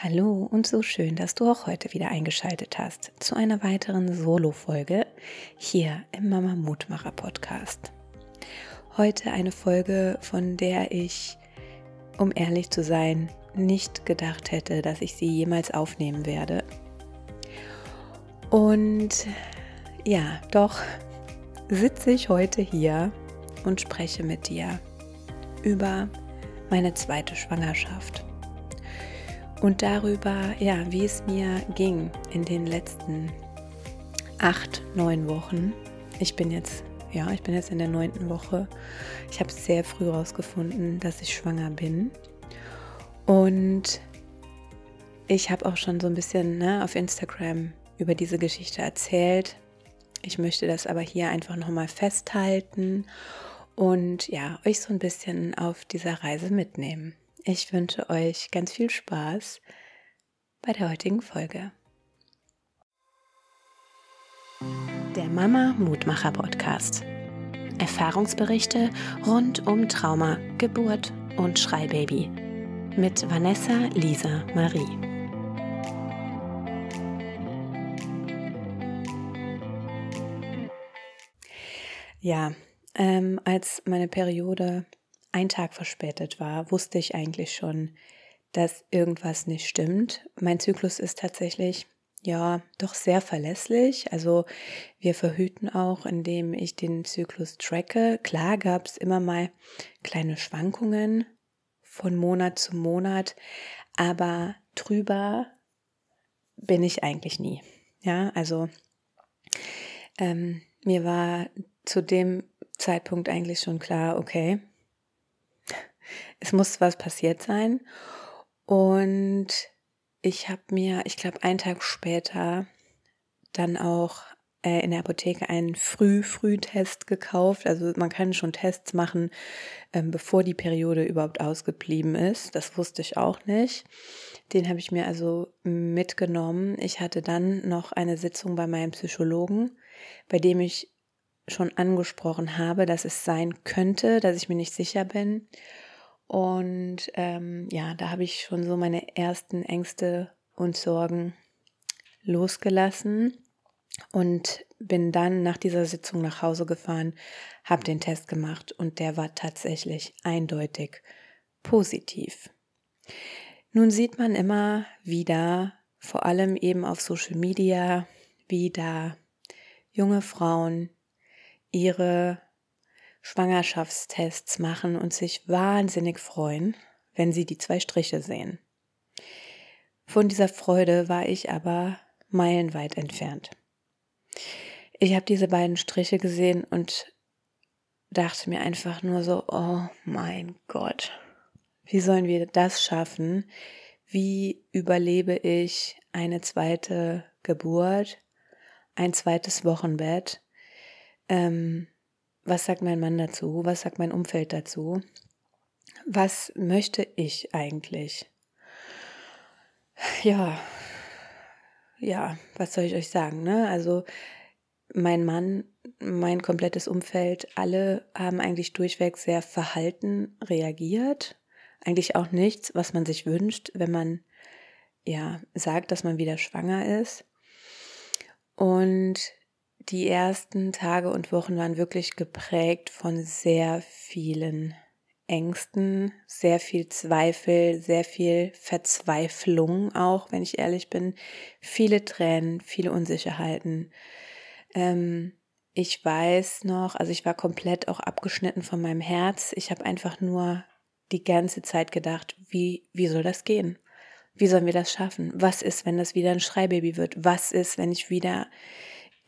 Hallo und so schön, dass du auch heute wieder eingeschaltet hast zu einer weiteren Solo-Folge hier im Mama Mutmacher Podcast. Heute eine Folge, von der ich, um ehrlich zu sein, nicht gedacht hätte, dass ich sie jemals aufnehmen werde. Und ja, doch sitze ich heute hier und spreche mit dir über meine zweite Schwangerschaft und darüber, ja, wie es mir ging in den letzten acht, neun Wochen. Ich bin jetzt, ja, ich bin jetzt in der neunten Woche. Ich habe sehr früh herausgefunden, dass ich schwanger bin. Und ich habe auch schon so ein bisschen ne, auf Instagram über diese Geschichte erzählt. Ich möchte das aber hier einfach nochmal festhalten und ja, euch so ein bisschen auf dieser Reise mitnehmen. Ich wünsche euch ganz viel Spaß bei der heutigen Folge. Der Mama Mutmacher Podcast. Erfahrungsberichte rund um Trauma, Geburt und Schreibaby mit Vanessa Lisa Marie. Ja, ähm, als meine Periode ein Tag verspätet war, wusste ich eigentlich schon, dass irgendwas nicht stimmt. Mein Zyklus ist tatsächlich ja doch sehr verlässlich. Also wir verhüten auch, indem ich den Zyklus tracke. Klar gab es immer mal kleine Schwankungen von Monat zu Monat, aber drüber bin ich eigentlich nie. Ja, also ähm, mir war zu dem Zeitpunkt eigentlich schon klar, okay, es muss was passiert sein. Und ich habe mir, ich glaube, einen Tag später dann auch äh, in der Apotheke einen Früh-Früh-Test gekauft. Also man kann schon Tests machen, ähm, bevor die Periode überhaupt ausgeblieben ist. Das wusste ich auch nicht. Den habe ich mir also mitgenommen. Ich hatte dann noch eine Sitzung bei meinem Psychologen, bei dem ich schon angesprochen habe, dass es sein könnte, dass ich mir nicht sicher bin. Und ähm, ja, da habe ich schon so meine ersten Ängste und Sorgen losgelassen und bin dann nach dieser Sitzung nach Hause gefahren, habe den Test gemacht und der war tatsächlich eindeutig positiv. Nun sieht man immer wieder, vor allem eben auf Social Media, wie da junge Frauen ihre Schwangerschaftstests machen und sich wahnsinnig freuen, wenn sie die zwei Striche sehen. Von dieser Freude war ich aber meilenweit entfernt. Ich habe diese beiden Striche gesehen und dachte mir einfach nur so, oh mein Gott, wie sollen wir das schaffen? Wie überlebe ich eine zweite Geburt, ein zweites Wochenbett? Ähm, was sagt mein Mann dazu? Was sagt mein Umfeld dazu? Was möchte ich eigentlich? Ja, ja, was soll ich euch sagen? Ne? Also mein Mann, mein komplettes Umfeld, alle haben eigentlich durchweg sehr verhalten reagiert. Eigentlich auch nichts, was man sich wünscht, wenn man ja sagt, dass man wieder schwanger ist. Und die ersten Tage und Wochen waren wirklich geprägt von sehr vielen Ängsten, sehr viel Zweifel, sehr viel Verzweiflung auch, wenn ich ehrlich bin, viele Tränen, viele Unsicherheiten. Ähm, ich weiß noch, also ich war komplett auch abgeschnitten von meinem Herz. Ich habe einfach nur die ganze Zeit gedacht, wie, wie soll das gehen? Wie sollen wir das schaffen? Was ist, wenn das wieder ein Schreibaby wird? Was ist, wenn ich wieder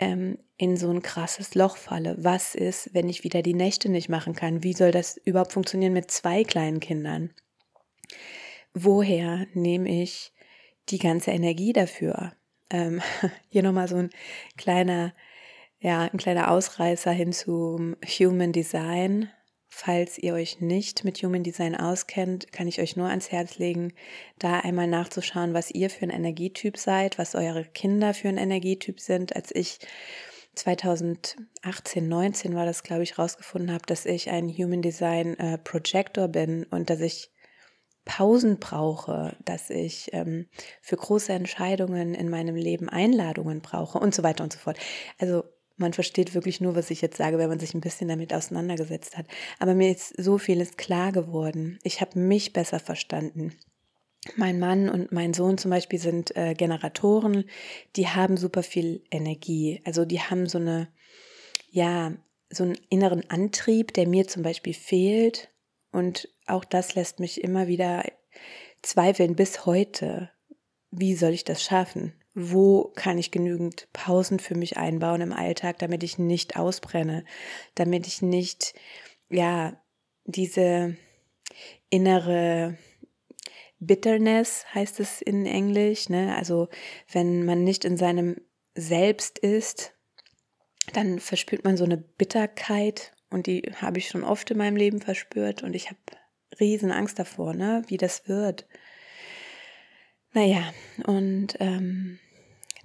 ähm, in so ein krasses Loch falle. Was ist, wenn ich wieder die Nächte nicht machen kann? Wie soll das überhaupt funktionieren mit zwei kleinen Kindern? Woher nehme ich die ganze Energie dafür? Ähm, hier nochmal so ein kleiner, ja, ein kleiner Ausreißer hin zum Human Design. Falls ihr euch nicht mit Human Design auskennt, kann ich euch nur ans Herz legen, da einmal nachzuschauen, was ihr für ein Energietyp seid, was eure Kinder für ein Energietyp sind. Als ich 2018, 19 war das, glaube ich, rausgefunden habe, dass ich ein Human Design äh, Projector bin und dass ich Pausen brauche, dass ich ähm, für große Entscheidungen in meinem Leben Einladungen brauche und so weiter und so fort. Also man versteht wirklich nur, was ich jetzt sage, wenn man sich ein bisschen damit auseinandergesetzt hat. Aber mir ist so vieles klar geworden. Ich habe mich besser verstanden. Mein Mann und mein Sohn zum Beispiel sind äh, Generatoren, die haben super viel Energie. Also die haben so eine, ja, so einen inneren Antrieb, der mir zum Beispiel fehlt. Und auch das lässt mich immer wieder zweifeln bis heute. Wie soll ich das schaffen? Wo kann ich genügend Pausen für mich einbauen im Alltag, damit ich nicht ausbrenne, damit ich nicht, ja, diese innere Bitterness heißt es in Englisch, ne? Also wenn man nicht in seinem Selbst ist, dann verspürt man so eine Bitterkeit und die habe ich schon oft in meinem Leben verspürt und ich habe riesen Angst davor, ne? Wie das wird. Naja, und ähm,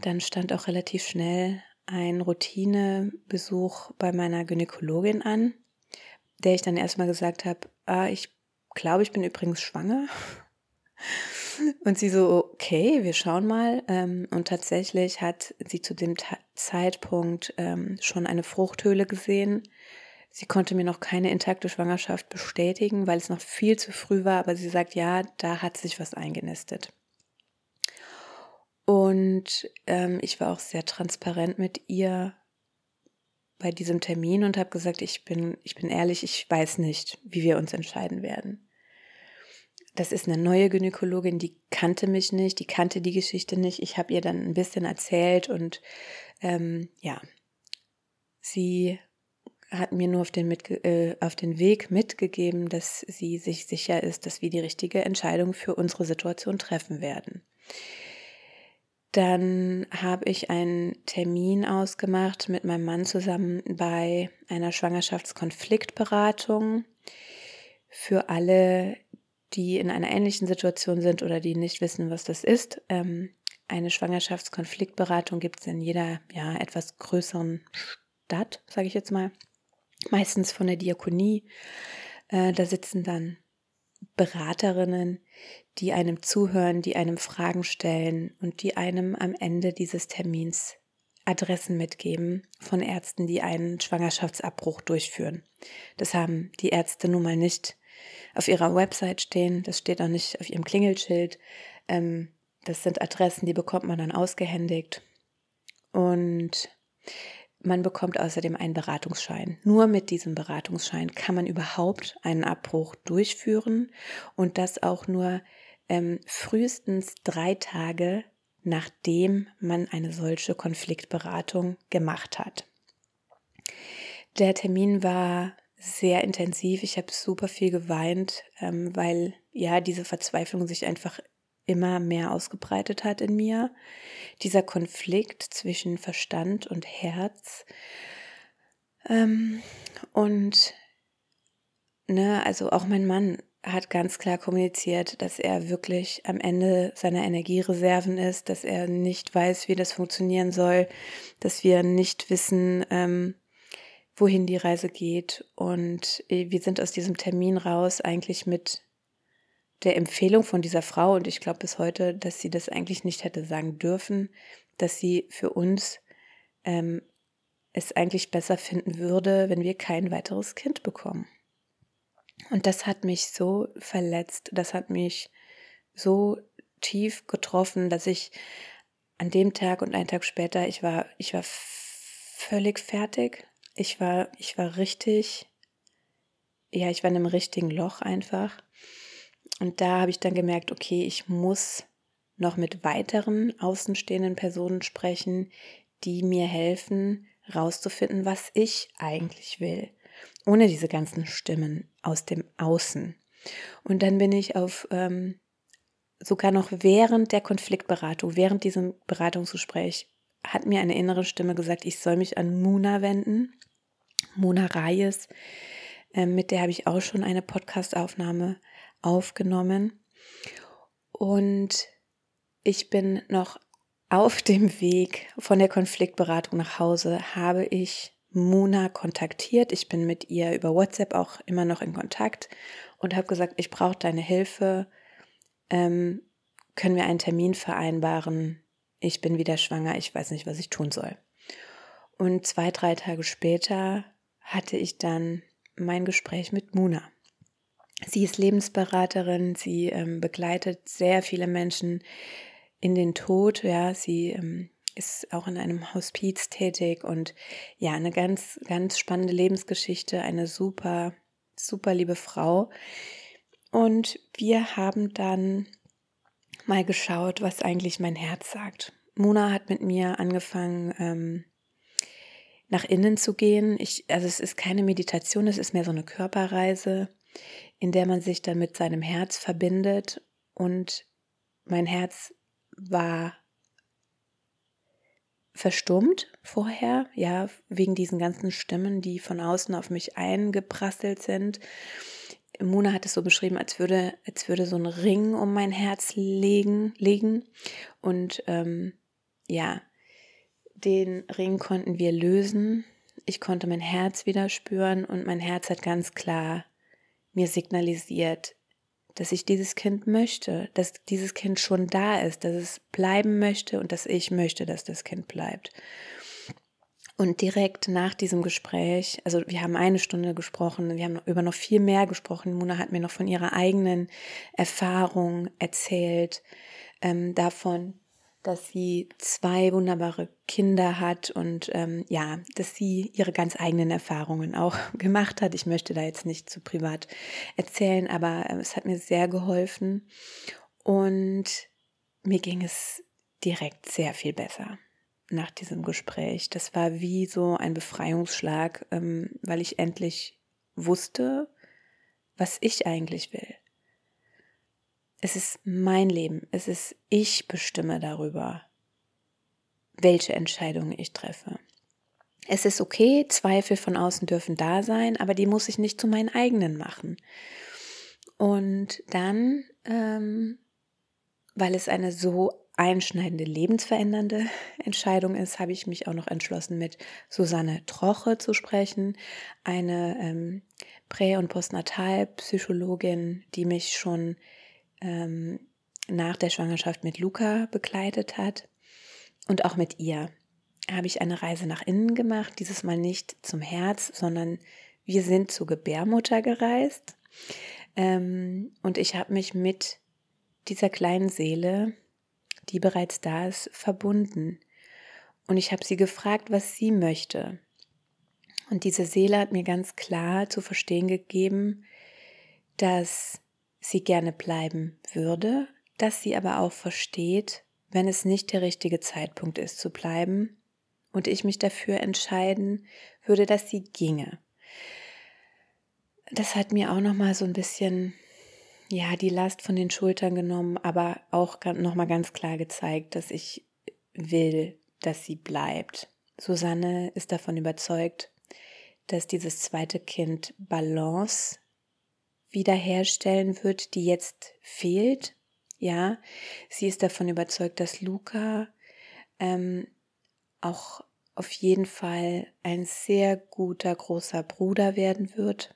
dann stand auch relativ schnell ein Routinebesuch bei meiner Gynäkologin an, der ich dann erstmal gesagt habe, ah, ich glaube, ich bin übrigens schwanger. Und sie so, okay, wir schauen mal. Ähm, und tatsächlich hat sie zu dem Zeitpunkt ähm, schon eine Fruchthöhle gesehen. Sie konnte mir noch keine intakte Schwangerschaft bestätigen, weil es noch viel zu früh war, aber sie sagt, ja, da hat sich was eingenistet. Und ähm, ich war auch sehr transparent mit ihr bei diesem Termin und habe gesagt, ich bin, ich bin ehrlich, ich weiß nicht, wie wir uns entscheiden werden das ist eine neue Gynäkologin, die kannte mich nicht, die kannte die Geschichte nicht. Ich habe ihr dann ein bisschen erzählt und ähm, ja, sie hat mir nur auf den, äh, auf den Weg mitgegeben, dass sie sich sicher ist, dass wir die richtige Entscheidung für unsere Situation treffen werden. Dann habe ich einen Termin ausgemacht mit meinem Mann zusammen bei einer Schwangerschaftskonfliktberatung für alle, die in einer ähnlichen Situation sind oder die nicht wissen, was das ist. Ähm, eine Schwangerschaftskonfliktberatung gibt es in jeder ja, etwas größeren Stadt, sage ich jetzt mal. Meistens von der Diakonie. Äh, da sitzen dann Beraterinnen, die einem zuhören, die einem Fragen stellen und die einem am Ende dieses Termins Adressen mitgeben von Ärzten, die einen Schwangerschaftsabbruch durchführen. Das haben die Ärzte nun mal nicht auf ihrer Website stehen. Das steht auch nicht auf ihrem Klingelschild. Ähm, das sind Adressen, die bekommt man dann ausgehändigt. Und man bekommt außerdem einen Beratungsschein. Nur mit diesem Beratungsschein kann man überhaupt einen Abbruch durchführen und das auch nur ähm, frühestens drei Tage, nachdem man eine solche Konfliktberatung gemacht hat. Der Termin war sehr intensiv. Ich habe super viel geweint, ähm, weil ja diese Verzweiflung sich einfach immer mehr ausgebreitet hat in mir. Dieser Konflikt zwischen Verstand und Herz. Ähm, und ne, also auch mein Mann hat ganz klar kommuniziert, dass er wirklich am Ende seiner Energiereserven ist, dass er nicht weiß, wie das funktionieren soll, dass wir nicht wissen, ähm, wohin die Reise geht. Und äh, wir sind aus diesem Termin raus eigentlich mit der Empfehlung von dieser Frau und ich glaube bis heute, dass sie das eigentlich nicht hätte sagen dürfen, dass sie für uns ähm, es eigentlich besser finden würde, wenn wir kein weiteres Kind bekommen. Und das hat mich so verletzt, das hat mich so tief getroffen, dass ich an dem Tag und einen Tag später, ich war, ich war völlig fertig ich war, ich war richtig, ja, ich war in einem richtigen Loch einfach. Und da habe ich dann gemerkt, okay, ich muss noch mit weiteren außenstehenden Personen sprechen, die mir helfen, rauszufinden, was ich eigentlich will, ohne diese ganzen Stimmen aus dem Außen. Und dann bin ich auf ähm, sogar noch während der Konfliktberatung, während diesem Beratungsgespräch, hat mir eine innere Stimme gesagt, ich soll mich an Muna wenden. Mona Reyes, äh, mit der habe ich auch schon eine Podcastaufnahme aufgenommen. Und ich bin noch auf dem Weg von der Konfliktberatung nach Hause, habe ich Mona kontaktiert. Ich bin mit ihr über WhatsApp auch immer noch in Kontakt und habe gesagt, ich brauche deine Hilfe. ähm, können wir einen Termin vereinbaren? Ich bin wieder schwanger, ich weiß nicht, was ich tun soll. Und zwei, drei Tage später hatte ich dann mein Gespräch mit Muna. Sie ist Lebensberaterin, sie ähm, begleitet sehr viele Menschen in den Tod, ja, sie ähm, ist auch in einem Hospiz tätig und ja, eine ganz, ganz spannende Lebensgeschichte, eine super, super liebe Frau. Und wir haben dann mal geschaut, was eigentlich mein Herz sagt. Mona hat mit mir angefangen, ähm, nach innen zu gehen. Ich, also es ist keine Meditation, es ist mehr so eine Körperreise, in der man sich dann mit seinem Herz verbindet. Und mein Herz war verstummt vorher, ja, wegen diesen ganzen Stimmen, die von außen auf mich eingeprasselt sind. Mona hat es so beschrieben, als würde, als würde so ein Ring um mein Herz legen, legen. Und ähm, ja, den Ring konnten wir lösen. Ich konnte mein Herz wieder spüren und mein Herz hat ganz klar mir signalisiert, dass ich dieses Kind möchte, dass dieses Kind schon da ist, dass es bleiben möchte und dass ich möchte, dass das Kind bleibt. Und direkt nach diesem Gespräch, also wir haben eine Stunde gesprochen, wir haben über noch viel mehr gesprochen. Mona hat mir noch von ihrer eigenen Erfahrung erzählt, ähm, davon, dass sie zwei wunderbare Kinder hat und ähm, ja, dass sie ihre ganz eigenen Erfahrungen auch gemacht hat. Ich möchte da jetzt nicht zu privat erzählen, aber äh, es hat mir sehr geholfen und mir ging es direkt sehr viel besser nach diesem Gespräch. Das war wie so ein Befreiungsschlag, ähm, weil ich endlich wusste, was ich eigentlich will. Es ist mein Leben. Es ist, ich bestimme darüber, welche Entscheidungen ich treffe. Es ist okay, Zweifel von außen dürfen da sein, aber die muss ich nicht zu meinen eigenen machen. Und dann, ähm, weil es eine so einschneidende, lebensverändernde Entscheidung ist, habe ich mich auch noch entschlossen, mit Susanne Troche zu sprechen, eine ähm, Prä- und Postnatalpsychologin, die mich schon ähm, nach der Schwangerschaft mit Luca begleitet hat. Und auch mit ihr habe ich eine Reise nach innen gemacht, dieses Mal nicht zum Herz, sondern wir sind zur Gebärmutter gereist. Ähm, und ich habe mich mit dieser kleinen Seele, die bereits da ist, verbunden. Und ich habe sie gefragt, was sie möchte. Und diese Seele hat mir ganz klar zu verstehen gegeben, dass sie gerne bleiben würde, dass sie aber auch versteht, wenn es nicht der richtige Zeitpunkt ist zu bleiben und ich mich dafür entscheiden würde, dass sie ginge. Das hat mir auch noch mal so ein bisschen ja, die Last von den Schultern genommen, aber auch noch mal ganz klar gezeigt, dass ich will, dass sie bleibt. Susanne ist davon überzeugt, dass dieses zweite Kind Balance wiederherstellen wird, die jetzt fehlt. Ja, sie ist davon überzeugt, dass Luca ähm, auch auf jeden Fall ein sehr guter großer Bruder werden wird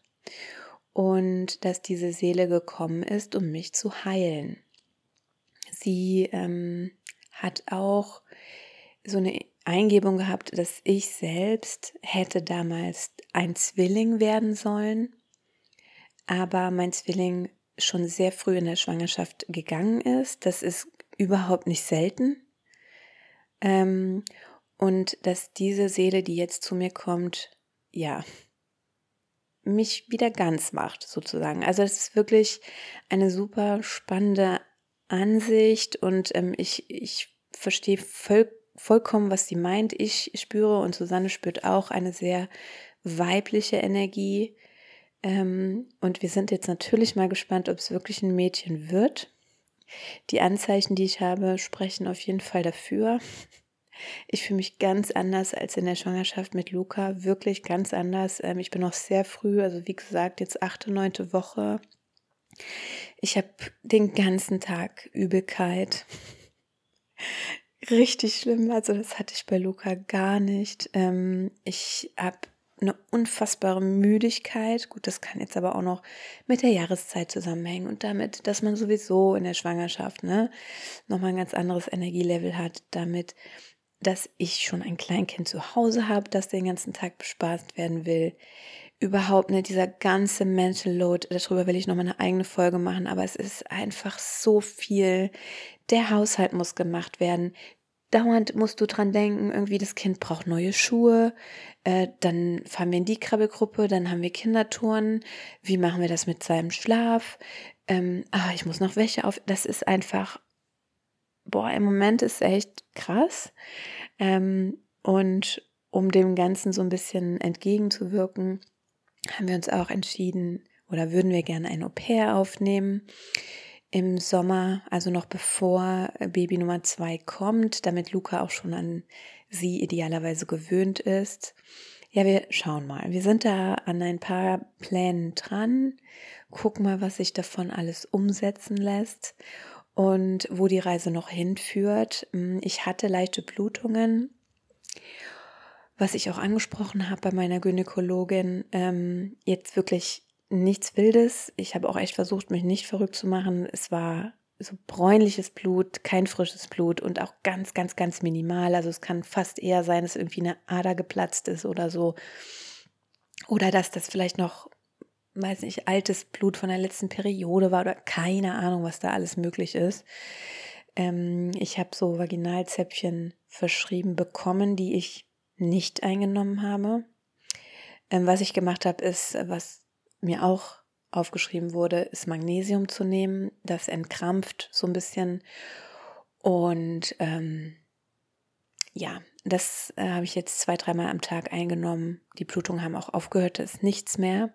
und dass diese Seele gekommen ist, um mich zu heilen. Sie ähm, hat auch so eine Eingebung gehabt, dass ich selbst hätte damals ein Zwilling werden sollen aber mein Zwilling schon sehr früh in der Schwangerschaft gegangen ist. Das ist überhaupt nicht selten. Ähm, und dass diese Seele, die jetzt zu mir kommt, ja, mich wieder ganz macht, sozusagen. Also es ist wirklich eine super spannende Ansicht und ähm, ich, ich verstehe voll, vollkommen, was sie meint. Ich spüre und Susanne spürt auch eine sehr weibliche Energie, ähm, und wir sind jetzt natürlich mal gespannt, ob es wirklich ein Mädchen wird. Die Anzeichen, die ich habe, sprechen auf jeden Fall dafür. Ich fühle mich ganz anders als in der Schwangerschaft mit Luca, wirklich ganz anders. Ähm, ich bin noch sehr früh, also wie gesagt, jetzt achte, neunte Woche. Ich habe den ganzen Tag Übelkeit. Richtig schlimm, also das hatte ich bei Luca gar nicht. Ähm, ich habe eine unfassbare Müdigkeit. Gut, das kann jetzt aber auch noch mit der Jahreszeit zusammenhängen und damit, dass man sowieso in der Schwangerschaft ne, nochmal ein ganz anderes Energielevel hat. Damit, dass ich schon ein Kleinkind zu Hause habe, das den ganzen Tag bespaßt werden will. Überhaupt nicht dieser ganze Mental Load, darüber will ich nochmal eine eigene Folge machen, aber es ist einfach so viel. Der Haushalt muss gemacht werden, dauernd musst du dran denken, irgendwie das Kind braucht neue Schuhe, äh, dann fahren wir in die Krabbelgruppe, dann haben wir Kindertouren, wie machen wir das mit seinem Schlaf, ähm, ah, ich muss noch Wäsche auf, das ist einfach, boah, im Moment ist echt krass. Ähm, und um dem Ganzen so ein bisschen entgegenzuwirken, haben wir uns auch entschieden oder würden wir gerne ein Au-pair aufnehmen im Sommer, also noch bevor äh, Baby Nummer zwei kommt, damit Luca auch schon an sie idealerweise gewöhnt ist. Ja, wir schauen mal. Wir sind da an ein paar Plänen dran. Gucken mal, was sich davon alles umsetzen lässt und wo die Reise noch hinführt. Hm, ich hatte leichte Blutungen, was ich auch angesprochen habe bei meiner Gynäkologin. Ähm, jetzt wirklich nichts Wildes. Ich habe auch echt versucht, mich nicht verrückt zu machen. Es war so bräunliches Blut, kein frisches Blut und auch ganz, ganz, ganz minimal. Also es kann fast eher sein, dass irgendwie eine Ader geplatzt ist oder so. Oder dass das vielleicht noch, weiß nicht, altes Blut von der letzten Periode war oder keine Ahnung, was da alles möglich ist. Ähm, ich habe so Vaginalzäpfchen verschrieben bekommen, die ich nicht eingenommen habe. Ähm, was ich gemacht habe, ist, was mir auch aufgeschrieben wurde, ist Magnesium zu nehmen. Das entkrampft so ein bisschen. Und ähm, ja, das äh, habe ich jetzt zwei, dreimal am Tag eingenommen. Die Blutungen haben auch aufgehört, da ist nichts mehr.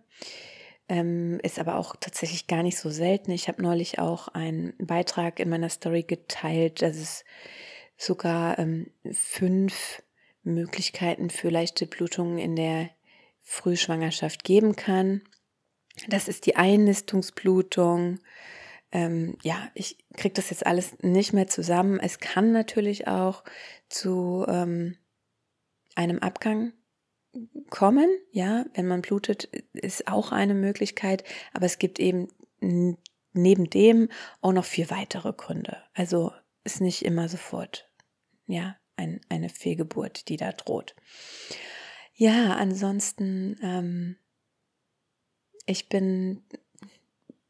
Ähm, ist aber auch tatsächlich gar nicht so selten. Ich habe neulich auch einen Beitrag in meiner Story geteilt, dass es sogar ähm, fünf Möglichkeiten für leichte Blutungen in der Frühschwangerschaft geben kann. Das ist die Einnistungsblutung. Ähm, ja, ich kriege das jetzt alles nicht mehr zusammen. Es kann natürlich auch zu ähm, einem Abgang kommen, ja, wenn man blutet, ist auch eine Möglichkeit, aber es gibt eben neben dem auch noch vier weitere Gründe. Also ist nicht immer sofort, ja, ein, eine Fehlgeburt, die da droht. Ja, ansonsten ähm, ich bin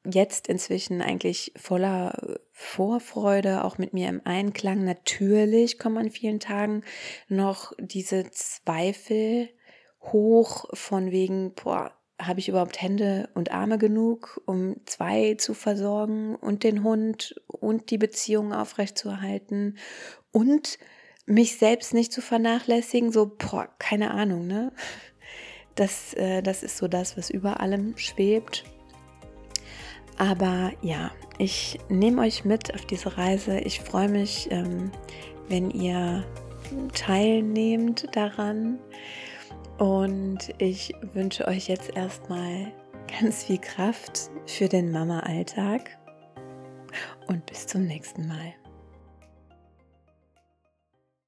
jetzt inzwischen eigentlich voller Vorfreude, auch mit mir im Einklang. Natürlich kommen an vielen Tagen noch diese Zweifel hoch von wegen, boah, habe ich überhaupt Hände und Arme genug, um zwei zu versorgen und den Hund und die Beziehung aufrechtzuerhalten und mich selbst nicht zu vernachlässigen, so, boah, keine Ahnung, ne? Das, äh, das ist so das, was über allem schwebt. Aber ja, ich nehme euch mit auf diese Reise. Ich freue mich, ähm, wenn ihr teilnehmt daran. Und ich wünsche euch jetzt erstmal ganz viel Kraft für den Mama-Alltag. Und bis zum nächsten Mal.